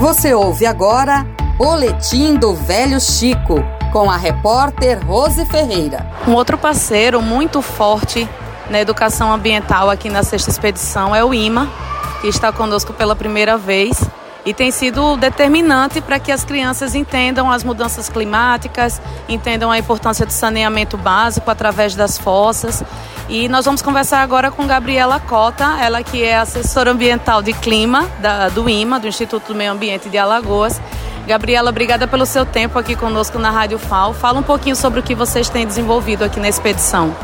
Você ouve agora Boletim do Velho Chico, com a repórter Rose Ferreira. Um outro parceiro muito forte na educação ambiental aqui na sexta expedição é o IMA, que está conosco pela primeira vez e tem sido determinante para que as crianças entendam as mudanças climáticas, entendam a importância do saneamento básico através das fossas. E nós vamos conversar agora com Gabriela Cota, ela que é assessora ambiental de clima da, do IMA, do Instituto do Meio Ambiente de Alagoas. Gabriela, obrigada pelo seu tempo aqui conosco na Rádio FAO. Fala um pouquinho sobre o que vocês têm desenvolvido aqui na expedição.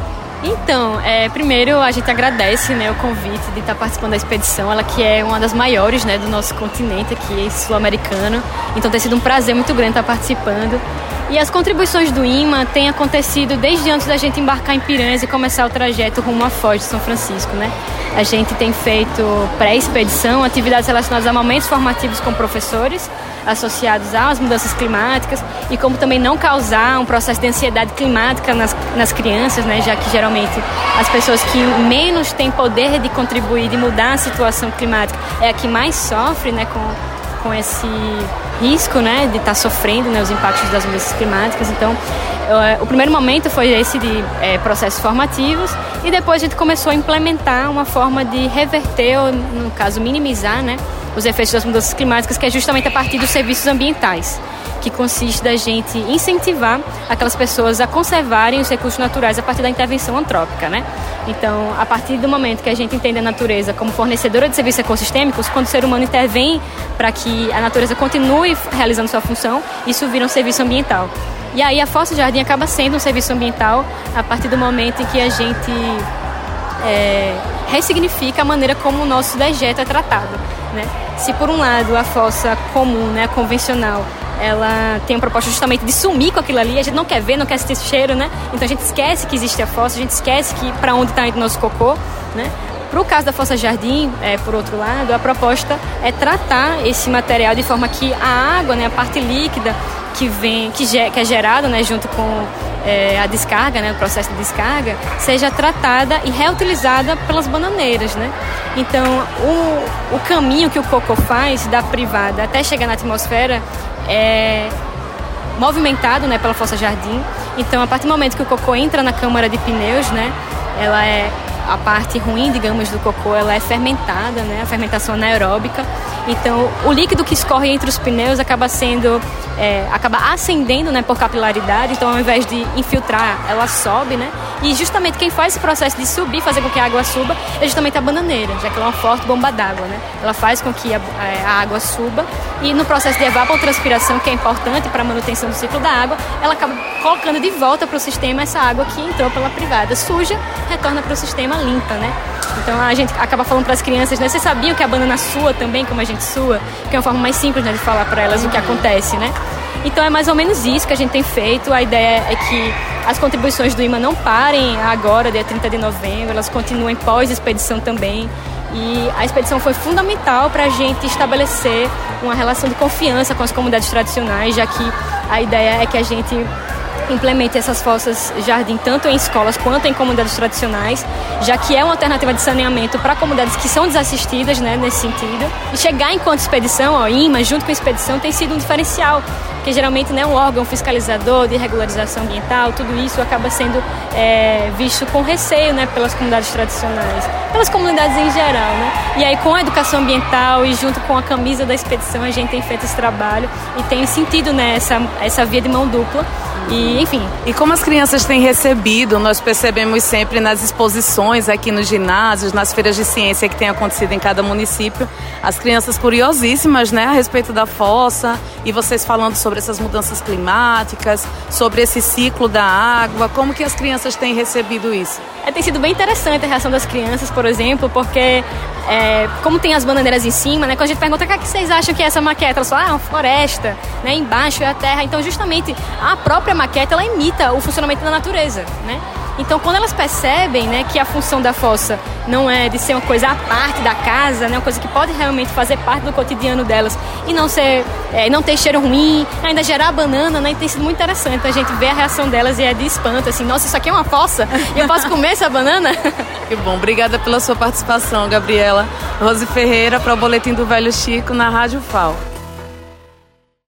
Então, é, primeiro a gente agradece né, o convite de estar participando da expedição, ela que é uma das maiores né, do nosso continente aqui, sul-americano. Então tem sido um prazer muito grande estar participando. E as contribuições do IMA têm acontecido desde antes da gente embarcar em Piranhas e começar o trajeto rumo à Foz de São Francisco, né? A gente tem feito pré-expedição, atividades relacionadas a momentos formativos com professores associados às mudanças climáticas e como também não causar um processo de ansiedade climática nas, nas crianças, né? Já que geralmente as pessoas que menos têm poder de contribuir, de mudar a situação climática, é a que mais sofre, né? Com, com esse risco né, de estar tá sofrendo né, os impactos das mudanças climáticas. Então, o primeiro momento foi esse de é, processos formativos e depois a gente começou a implementar uma forma de reverter, ou no caso minimizar, né, os efeitos das mudanças climáticas, que é justamente a partir dos serviços ambientais que consiste da gente incentivar aquelas pessoas a conservarem os recursos naturais a partir da intervenção antrópica, né? Então, a partir do momento que a gente entende a natureza como fornecedora de serviços ecossistêmicos, quando o ser humano intervém para que a natureza continue realizando sua função, isso vira um serviço ambiental. E aí a Fossa Jardim acaba sendo um serviço ambiental a partir do momento em que a gente é, ressignifica a maneira como o nosso dejeto é tratado. Né? Se por um lado a fossa comum, né, convencional, ela tem a proposta justamente de sumir com aquilo ali, a gente não quer ver, não quer sentir esse cheiro, né? Então a gente esquece que existe a fossa, a gente esquece que para onde está indo nosso cocô, né? Para o caso da Fossa Jardim, é, por outro lado, a proposta é tratar esse material de forma que a água, né, a parte líquida que vem, que, que é gerada né, junto com é, a descarga, né, o processo de descarga, seja tratada e reutilizada pelas bananeiras. Né? Então, o, o caminho que o coco faz da privada até chegar na atmosfera é movimentado né, pela Fossa Jardim. Então, a partir do momento que o cocô entra na câmara de pneus, né, ela é a parte ruim, digamos, do cocô, ela é fermentada, né, a fermentação anaeróbica. Então, o líquido que escorre entre os pneus acaba sendo, é, acaba ascendendo, né, por capilaridade. Então, ao invés de infiltrar, ela sobe, né. E justamente quem faz esse processo de subir, fazer com que a água suba, é justamente a bananeira, já que ela é uma forte bomba d'água, né. Ela faz com que a, a água suba e no processo de evapotranspiração, que é importante para a manutenção do ciclo da água, ela acaba colocando de volta para o sistema essa água que entrou pela privada suja, retorna para o sistema limpa, né? Então a gente acaba falando para as crianças, né? Vocês sabiam que a banana sua também, como a gente sua? Que é uma forma mais simples né, de falar para elas o que acontece, né? Então é mais ou menos isso que a gente tem feito. A ideia é que as contribuições do IMA não parem agora, dia 30 de novembro, elas continuem pós-expedição também. E a expedição foi fundamental para a gente estabelecer uma relação de confiança com as comunidades tradicionais, já que a ideia é que a gente implemente essas fossas jardim tanto em escolas quanto em comunidades tradicionais, já que é uma alternativa de saneamento para comunidades que são desassistidas, né, nesse sentido. E chegar enquanto expedição, ó, IMA, junto com a expedição, tem sido um diferencial, porque geralmente né, um órgão fiscalizador de regularização ambiental, tudo isso acaba sendo é, visto com receio né, pelas comunidades tradicionais, pelas comunidades em geral. Né? E aí, com a educação ambiental e junto com a camisa da expedição, a gente tem feito esse trabalho e tem sentido né, essa, essa via de mão dupla e, enfim. E como as crianças têm recebido, nós percebemos sempre nas exposições aqui nos ginásios, nas feiras de ciência que tem acontecido em cada município, as crianças curiosíssimas, né, a respeito da fossa, e vocês falando sobre essas mudanças climáticas, sobre esse ciclo da água, como que as crianças têm recebido isso? É, tem sido bem interessante a reação das crianças, por exemplo, porque é, como tem as bananeiras em cima, né? Quando a gente pergunta o que, é que vocês acham que é essa maquete, elas falam, ah, é uma floresta, né? Embaixo é a terra. Então, justamente, a própria maquete, ela imita o funcionamento da natureza, né? Então, quando elas percebem né, que a função da fossa não é de ser uma coisa à parte da casa, né, uma coisa que pode realmente fazer parte do cotidiano delas e não ser, é, não ter cheiro ruim, ainda gerar banana, né, tem sido muito interessante a gente ver a reação delas e é de espanto, assim, nossa, isso aqui é uma fossa e eu posso comer essa banana? Que bom, obrigada pela sua participação, Gabriela. Rose Ferreira para o Boletim do Velho Chico na Rádio FAO.